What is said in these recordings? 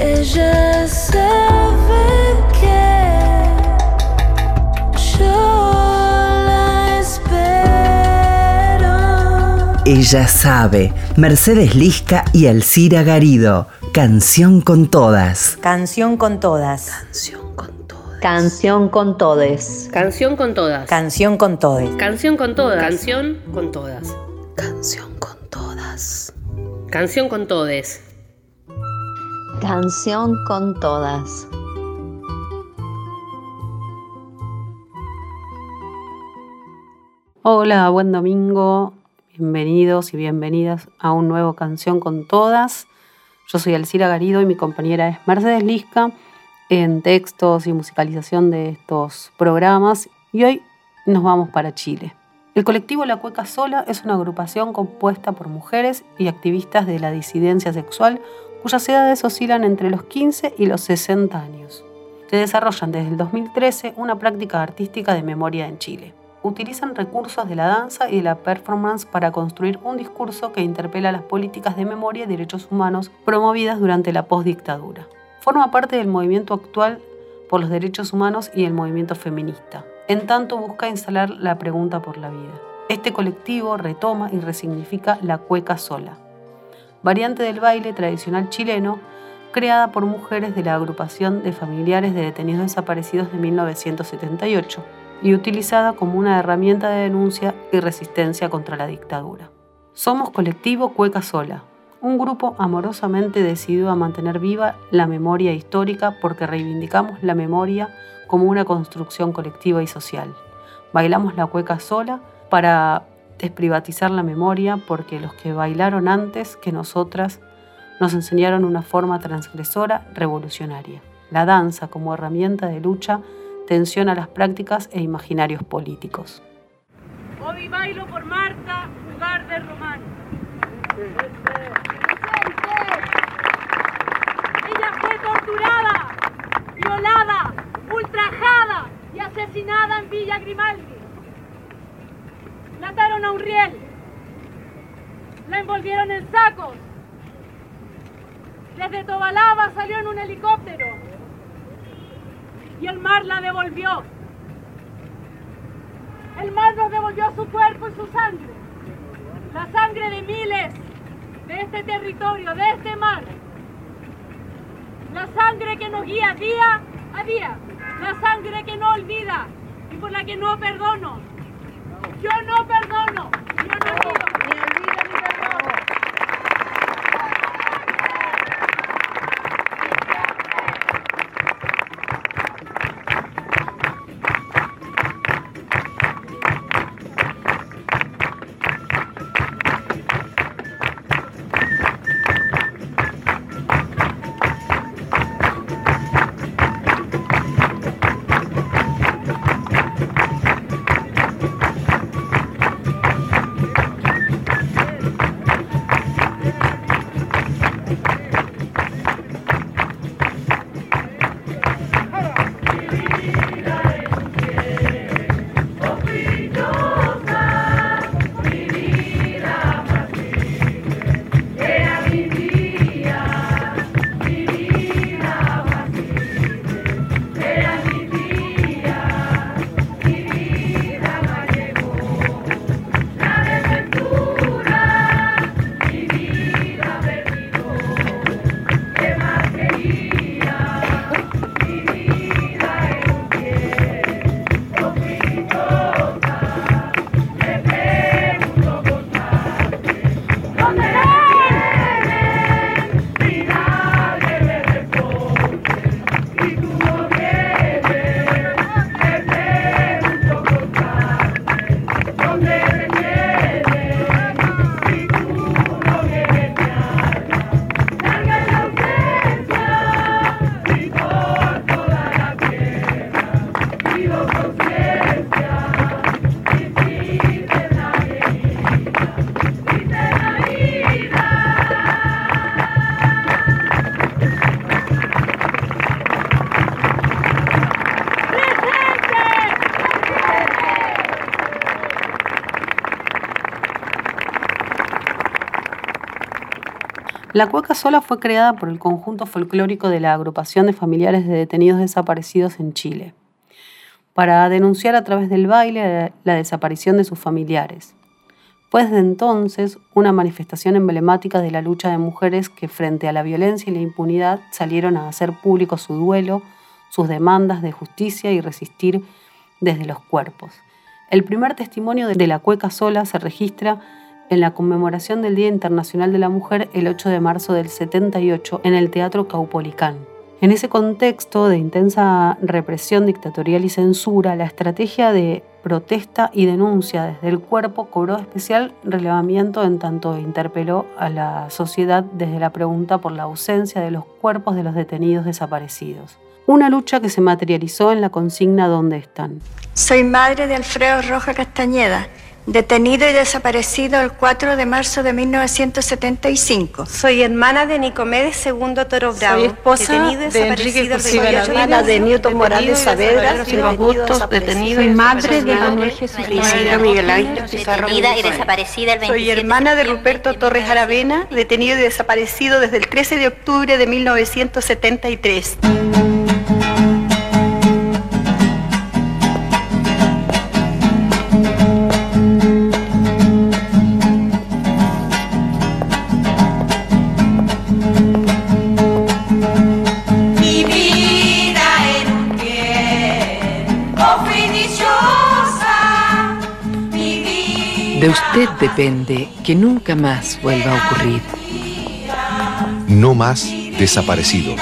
Ella sabe que yo la espero. Ella sabe. Mercedes Lisca y Alcira Garido. Canción con todas. Canción con todas. Canción con todas. Canción con todes. Canción con todas. Canción con todes. Canción con todas. Canción con todas. Canción con todas. Canción con todes. Canción con todas. Hola, buen domingo. Bienvenidos y bienvenidas a un nuevo Canción con Todas. Yo soy Alcira Garido y mi compañera es Mercedes Lisca en textos y musicalización de estos programas. Y hoy nos vamos para Chile. El colectivo La Cueca Sola es una agrupación compuesta por mujeres y activistas de la disidencia sexual cuyas edades oscilan entre los 15 y los 60 años, que desarrollan desde el 2013 una práctica artística de memoria en Chile. Utilizan recursos de la danza y de la performance para construir un discurso que interpela las políticas de memoria y derechos humanos promovidas durante la postdictadura. Forma parte del movimiento actual por los derechos humanos y el movimiento feminista. En tanto busca instalar la pregunta por la vida. Este colectivo retoma y resignifica la cueca sola, variante del baile tradicional chileno creada por mujeres de la agrupación de familiares de detenidos desaparecidos de 1978 y utilizada como una herramienta de denuncia y resistencia contra la dictadura. Somos Colectivo Cueca Sola, un grupo amorosamente decidido a mantener viva la memoria histórica porque reivindicamos la memoria como una construcción colectiva y social. Bailamos la cueca sola para desprivatizar la memoria porque los que bailaron antes que nosotras nos enseñaron una forma transgresora revolucionaria. La danza como herramienta de lucha tensiona las prácticas e imaginarios políticos. Hoy bailo por Marta, lugar de Román. Ella fue torturada, violada, ultrajada y asesinada en Villa Grimaldi. La ataron a un riel. La envolvieron en sacos. Desde Tobalaba salió en un helicóptero. Y el mar la devolvió. El mar nos devolvió su cuerpo y su sangre. La sangre de miles de este territorio, de este mar. La sangre que nos guía día a día. La sangre que no olvida y por la que no perdono. Yo no perdono. La cueca sola fue creada por el conjunto folclórico de la agrupación de familiares de detenidos desaparecidos en Chile, para denunciar a través del baile la desaparición de sus familiares. Fue desde entonces una manifestación emblemática de la lucha de mujeres que frente a la violencia y la impunidad salieron a hacer público su duelo, sus demandas de justicia y resistir desde los cuerpos. El primer testimonio de la cueca sola se registra en la conmemoración del Día Internacional de la Mujer el 8 de marzo del 78 en el Teatro Caupolicán. En ese contexto de intensa represión dictatorial y censura, la estrategia de protesta y denuncia desde el cuerpo cobró especial relevamiento en tanto interpeló a la sociedad desde la pregunta por la ausencia de los cuerpos de los detenidos desaparecidos. Una lucha que se materializó en la consigna ¿Dónde están? Soy madre de Alfredo Roja Castañeda, detenido y desaparecido el 4 de marzo de 1975. Soy hermana de Nicomedes II Toro Bravo, Soy esposa detenido y de Enrique Cursiva 28 Lavina, marzo. de Newton Morales Saavedra, detenido y Silva Bustos, detenido y Soy madre de Manuel Jesús Isidro Miguel Ángel Pizarro y desaparecida el 27 Soy hermana de Ruperto Torres Aravena, detenido y desaparecido desde el 13 de octubre de 1973. Depende que nunca más vuelva a ocurrir. No más desaparecido.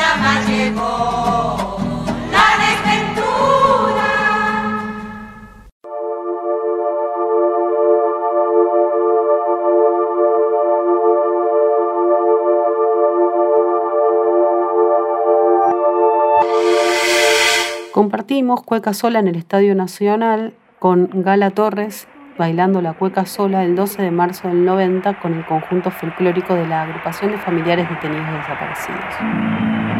Compartimos Cueca Sola en el Estadio Nacional con Gala Torres bailando la Cueca Sola el 12 de marzo del 90 con el conjunto folclórico de la agrupación de familiares detenidos desaparecidos.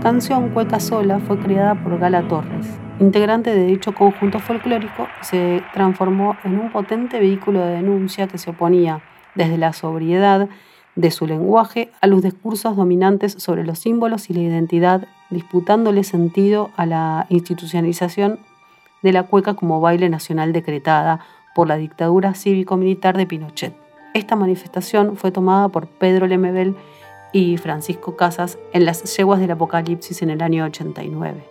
Canción Cueca Sola fue creada por Gala Torres, integrante de dicho conjunto folclórico, se transformó en un potente vehículo de denuncia que se oponía desde la sobriedad de su lenguaje a los discursos dominantes sobre los símbolos y la identidad, disputándole sentido a la institucionalización de la cueca como baile nacional decretada por la dictadura cívico-militar de Pinochet. Esta manifestación fue tomada por Pedro Lemebel y Francisco Casas en las yeguas del Apocalipsis en el año 89,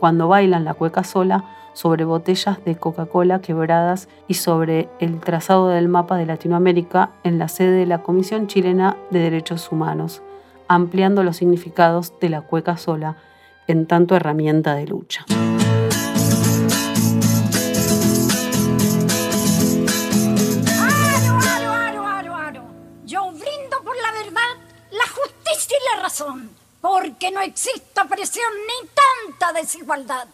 cuando bailan la cueca sola sobre botellas de Coca-Cola quebradas y sobre el trazado del mapa de Latinoamérica en la sede de la Comisión Chilena de Derechos Humanos, ampliando los significados de la cueca sola en tanto herramienta de lucha. Porque no existe opresión ni tanta desigualdad.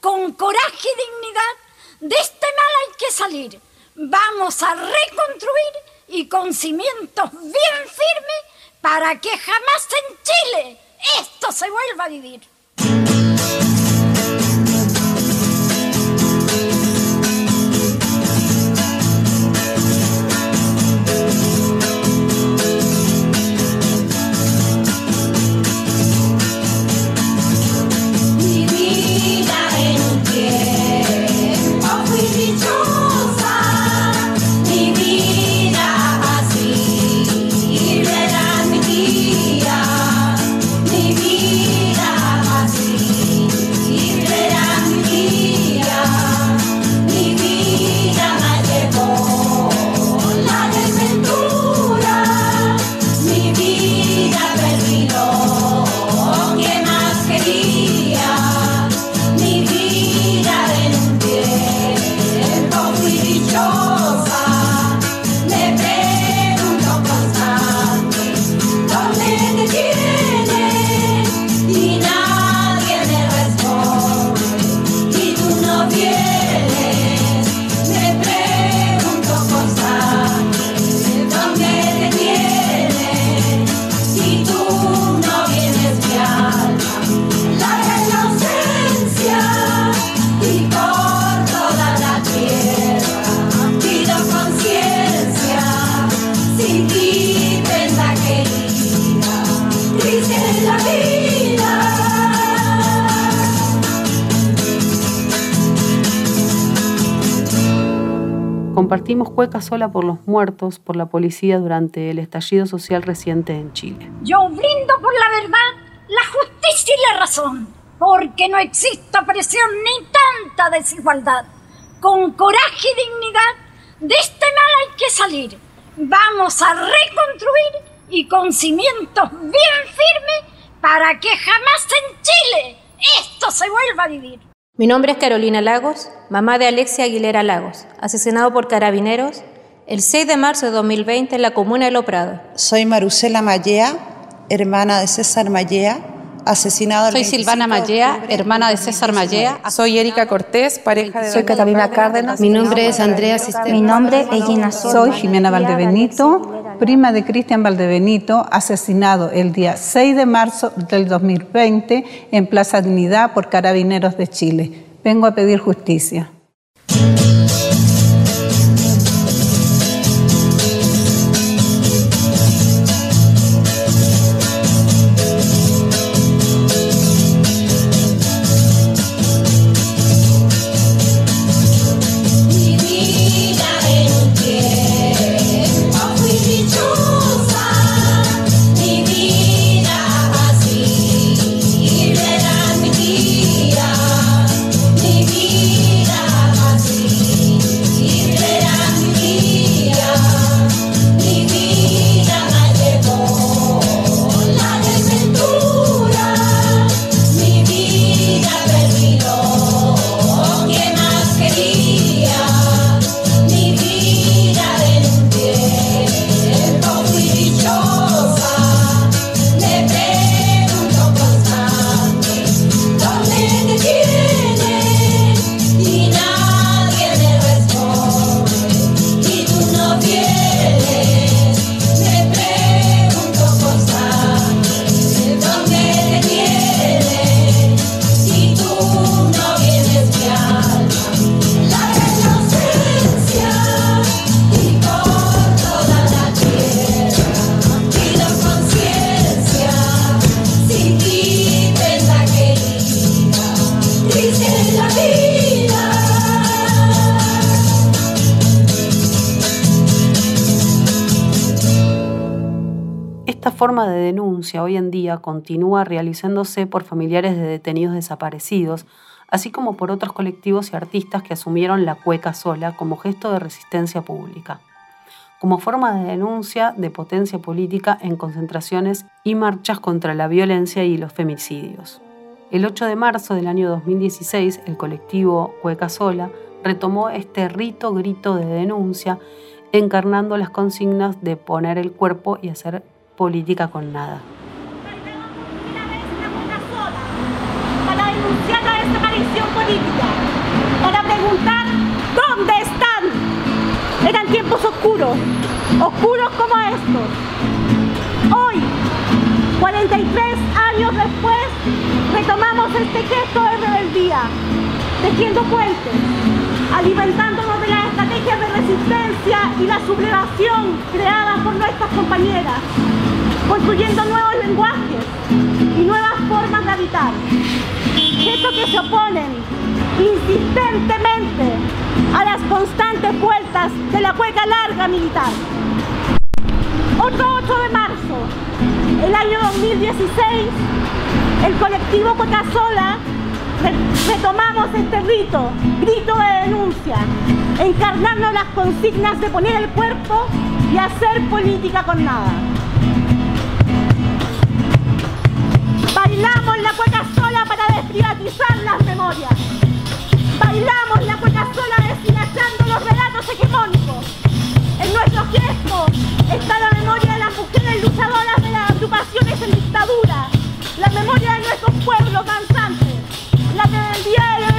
Con coraje y dignidad, de este mal hay que salir. Vamos a reconstruir y con cimientos bien firmes para que jamás en Chile esto se vuelva a vivir. Vida Compartimos cueca sola por los muertos por la policía durante el estallido social reciente en Chile. Yo brindo por la verdad, la justicia y la razón, porque no existe opresión ni tanta desigualdad. Con coraje y dignidad, de este mal hay que salir. Vamos a reconstruir y con cimientos bien firmes para que jamás en Chile esto se vuelva a vivir. Mi nombre es Carolina Lagos, mamá de Alexia Aguilera Lagos, asesinado por carabineros el 6 de marzo de 2020 en la comuna de Lo Prado. Soy Marusela Mallea, hermana de César Mallea, asesinado el Soy 25 Silvana Mallea, hermana de César 2019. Mallea. Soy Erika Cortés, pareja de Soy Catalina Cárdenas. Mi nombre es Andrea Cisterna. Mi nombre es Gina Soy Jimena Valdebenito, prima de Cristian Valdebenito, asesinado el día 6 de marzo del 2020 en Plaza Dignidad por Carabineros de Chile. Vengo a pedir justicia. De denuncia hoy en día continúa realizándose por familiares de detenidos desaparecidos, así como por otros colectivos y artistas que asumieron la cueca sola como gesto de resistencia pública, como forma de denuncia de potencia política en concentraciones y marchas contra la violencia y los femicidios. El 8 de marzo del año 2016, el colectivo Cueca Sola retomó este rito grito de denuncia, encarnando las consignas de poner el cuerpo y hacer política con nada. para denunciar la desaparición política, para preguntar dónde están. Eran tiempos oscuros, oscuros como estos. Hoy, 43 años después, retomamos este gesto de rebeldía, tejiendo puentes, alimentándonos de las estrategias de resistencia y la sublevación creadas por nuestras compañeras, construyendo nuevos lenguajes y nuevas formas de habitar. Gestos que se oponen insistentemente a las constantes vueltas de la cueca larga militar. Otro 8 de marzo, el año 2016, el colectivo Cuecasola retomamos este rito, grito de denuncia, encarnando las consignas de poner el cuerpo y hacer política con nada. Para desprivatizar las memorias. Bailamos la cueca sola deshilachando los relatos hegemónicos. En nuestros gestos está la memoria de las mujeres luchadoras de las agrupaciones en dictadura, la memoria de nuestros pueblos danzantes, la rebeldía de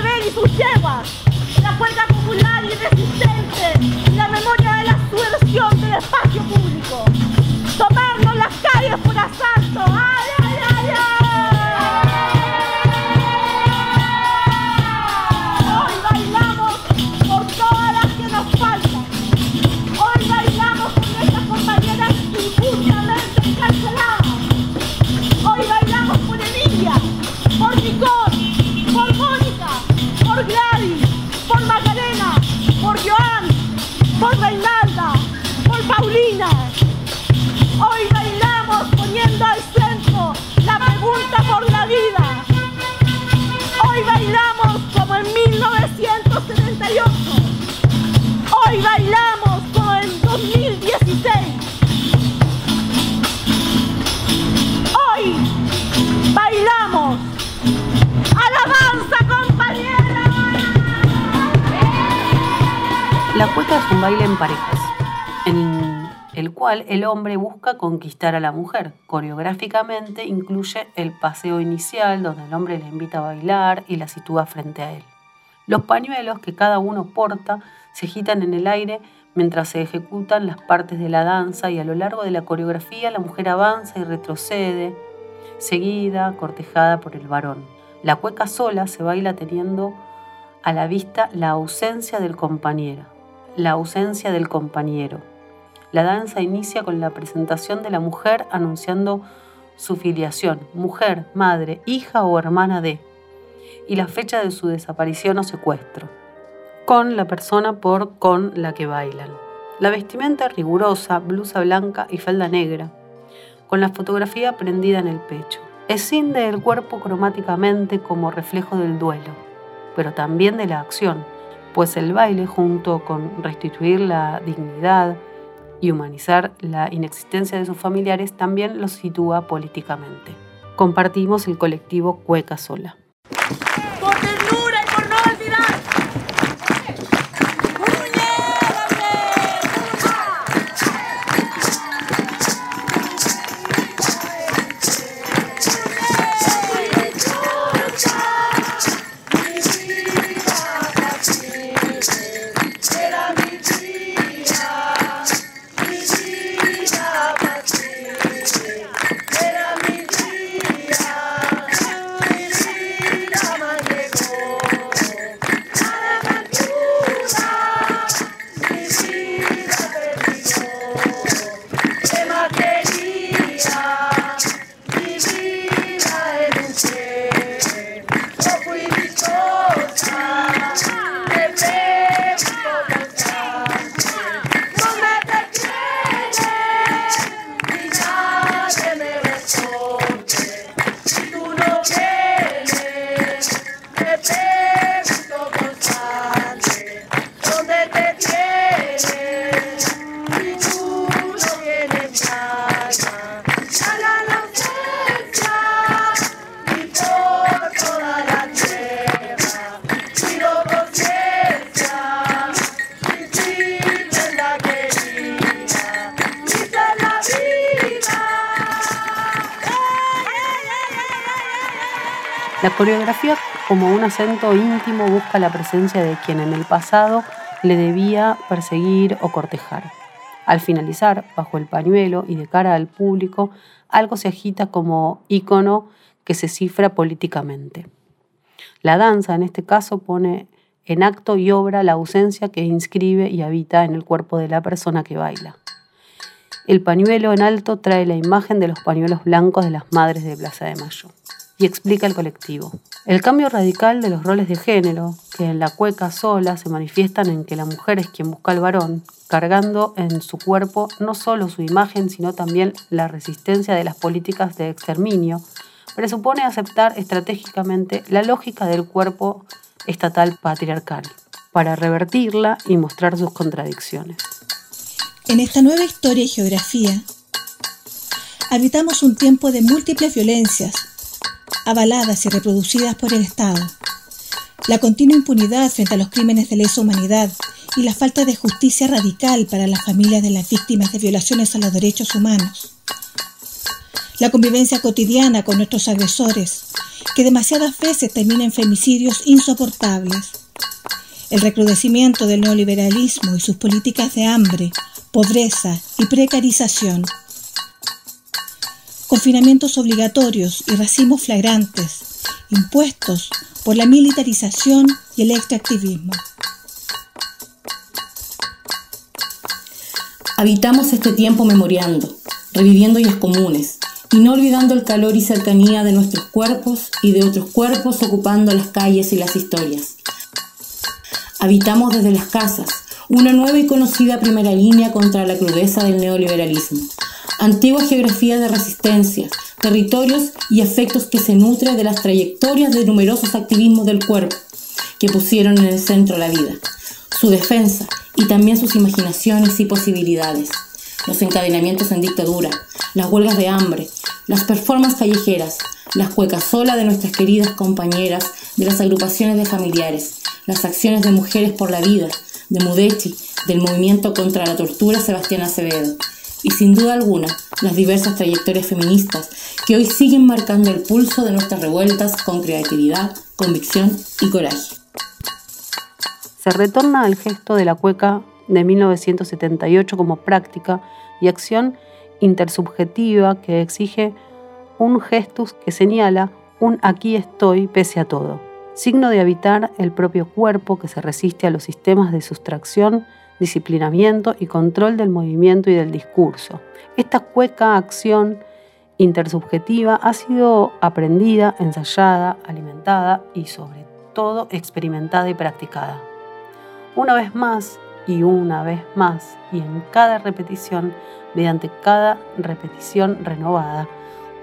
La cueca es un baile en parejas, en el cual el hombre busca conquistar a la mujer. Coreográficamente incluye el paseo inicial, donde el hombre la invita a bailar y la sitúa frente a él. Los pañuelos que cada uno porta se agitan en el aire mientras se ejecutan las partes de la danza y a lo largo de la coreografía la mujer avanza y retrocede, seguida, cortejada por el varón. La cueca sola se baila teniendo a la vista la ausencia del compañero, la ausencia del compañero. La danza inicia con la presentación de la mujer anunciando su filiación, mujer, madre, hija o hermana de, y la fecha de su desaparición o secuestro, con la persona por con la que bailan. La vestimenta rigurosa, blusa blanca y falda negra, con la fotografía prendida en el pecho. Escinde el cuerpo cromáticamente como reflejo del duelo, pero también de la acción, pues el baile junto con restituir la dignidad y humanizar la inexistencia de sus familiares también los sitúa políticamente. Compartimos el colectivo Cueca Sola. La coreografía como un acento íntimo busca la presencia de quien en el pasado le debía perseguir o cortejar. Al finalizar, bajo el pañuelo y de cara al público, algo se agita como ícono que se cifra políticamente. La danza, en este caso, pone en acto y obra la ausencia que inscribe y habita en el cuerpo de la persona que baila. El pañuelo en alto trae la imagen de los pañuelos blancos de las madres de Plaza de Mayo y explica el colectivo. El cambio radical de los roles de género, que en la cueca sola se manifiestan en que la mujer es quien busca al varón, cargando en su cuerpo no solo su imagen, sino también la resistencia de las políticas de exterminio, presupone aceptar estratégicamente la lógica del cuerpo estatal patriarcal, para revertirla y mostrar sus contradicciones. En esta nueva historia y geografía, habitamos un tiempo de múltiples violencias, avaladas y reproducidas por el Estado. La continua impunidad frente a los crímenes de lesa humanidad y la falta de justicia radical para las familias de las víctimas de violaciones a los derechos humanos. La convivencia cotidiana con nuestros agresores, que demasiadas veces termina en femicidios insoportables. El recrudecimiento del neoliberalismo y sus políticas de hambre, pobreza y precarización. Confinamientos obligatorios y racismos flagrantes, impuestos por la militarización y el extractivismo. Habitamos este tiempo memoriando, reviviendo días comunes, y no olvidando el calor y cercanía de nuestros cuerpos y de otros cuerpos ocupando las calles y las historias. Habitamos desde las casas, una nueva y conocida primera línea contra la crudeza del neoliberalismo. Antigua geografía de resistencias, territorios y efectos que se nutre de las trayectorias de numerosos activismos del cuerpo que pusieron en el centro la vida, su defensa y también sus imaginaciones y posibilidades, los encadenamientos en dictadura, las huelgas de hambre, las performances callejeras, las cuecas sola de nuestras queridas compañeras de las agrupaciones de familiares, las acciones de mujeres por la vida, de Mudechi, del movimiento contra la tortura Sebastián Acevedo, y sin duda alguna las diversas trayectorias feministas que hoy siguen marcando el pulso de nuestras revueltas con creatividad, convicción y coraje. Se retorna al gesto de la cueca de 1978 como práctica y acción intersubjetiva que exige un gestus que señala un aquí estoy pese a todo, signo de habitar el propio cuerpo que se resiste a los sistemas de sustracción, disciplinamiento y control del movimiento y del discurso. Esta cueca acción intersubjetiva ha sido aprendida, ensayada, alimentada y sobre todo experimentada y practicada. Una vez más y una vez más y en cada repetición mediante cada repetición renovada,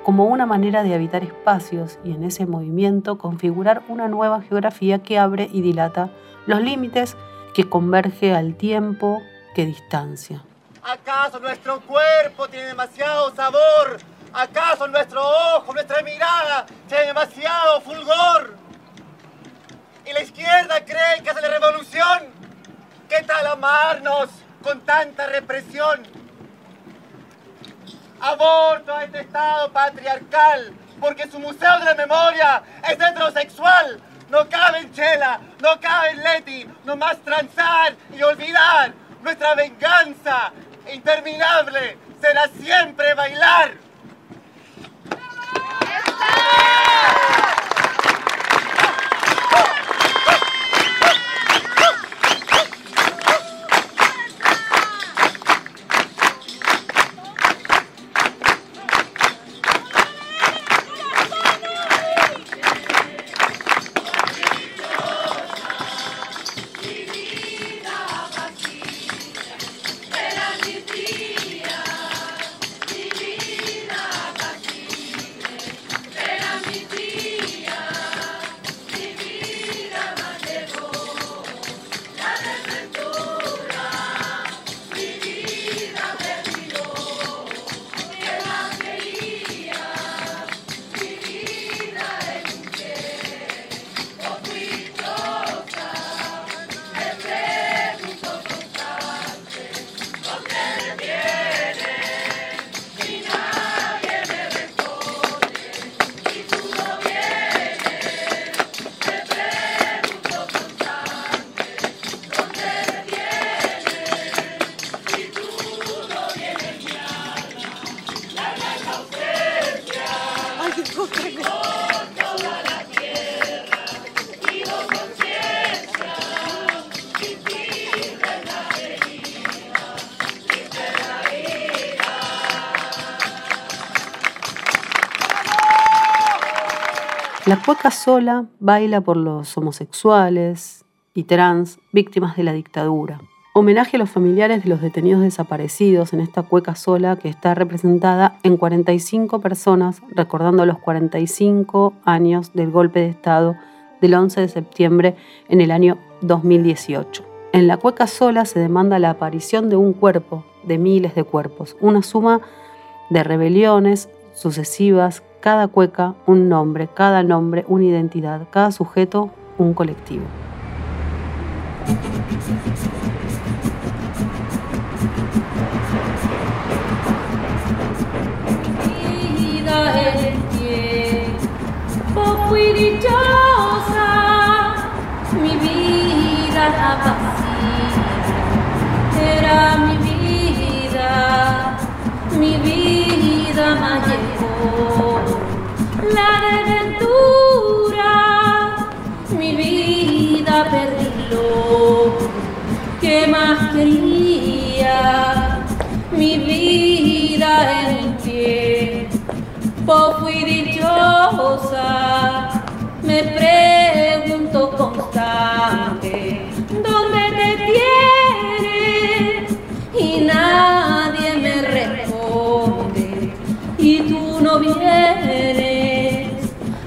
como una manera de habitar espacios y en ese movimiento configurar una nueva geografía que abre y dilata los límites que converge al tiempo que distancia. ¿Acaso nuestro cuerpo tiene demasiado sabor? ¿Acaso nuestro ojo, nuestra mirada tiene demasiado fulgor? ¿Y la izquierda cree que hace la revolución? ¿Qué tal amarnos con tanta represión? aborto a este Estado patriarcal, porque su museo de la memoria es heterosexual. No cabe en Chela, no cabe en Leti, más transar y olvidar. Nuestra venganza interminable será siempre bailar. La cueca sola baila por los homosexuales y trans víctimas de la dictadura. Homenaje a los familiares de los detenidos desaparecidos en esta cueca sola que está representada en 45 personas recordando los 45 años del golpe de Estado del 11 de septiembre en el año 2018. En la cueca sola se demanda la aparición de un cuerpo, de miles de cuerpos, una suma de rebeliones sucesivas, cada cueca un nombre, cada nombre una identidad, cada sujeto un colectivo.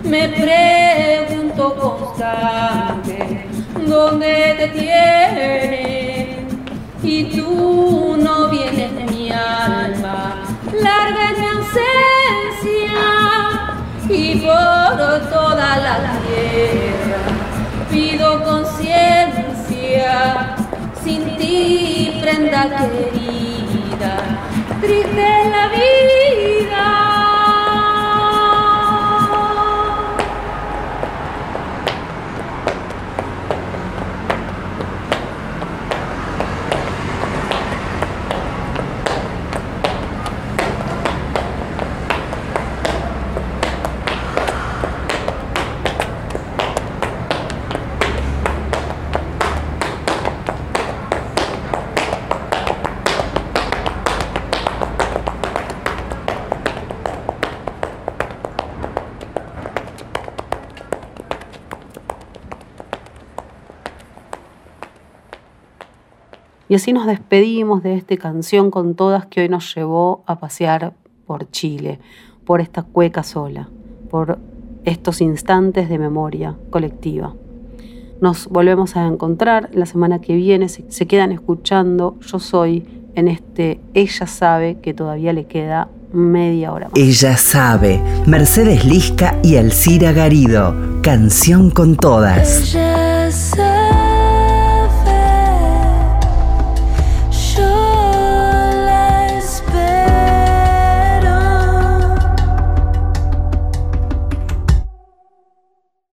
Me pregunto constante, ¿dónde te tienes? Y tú no vienes, mi alma, larga es mi ausencia y por toda la tierra. Pido conciencia sin ti prenda querida. Triste Y así nos despedimos de esta canción con todas que hoy nos llevó a pasear por Chile, por esta cueca sola, por estos instantes de memoria colectiva. Nos volvemos a encontrar la semana que viene, si se quedan escuchando, yo soy en este Ella sabe que todavía le queda media hora más. Ella sabe, Mercedes Lisca y Alcira Garido, canción con todas.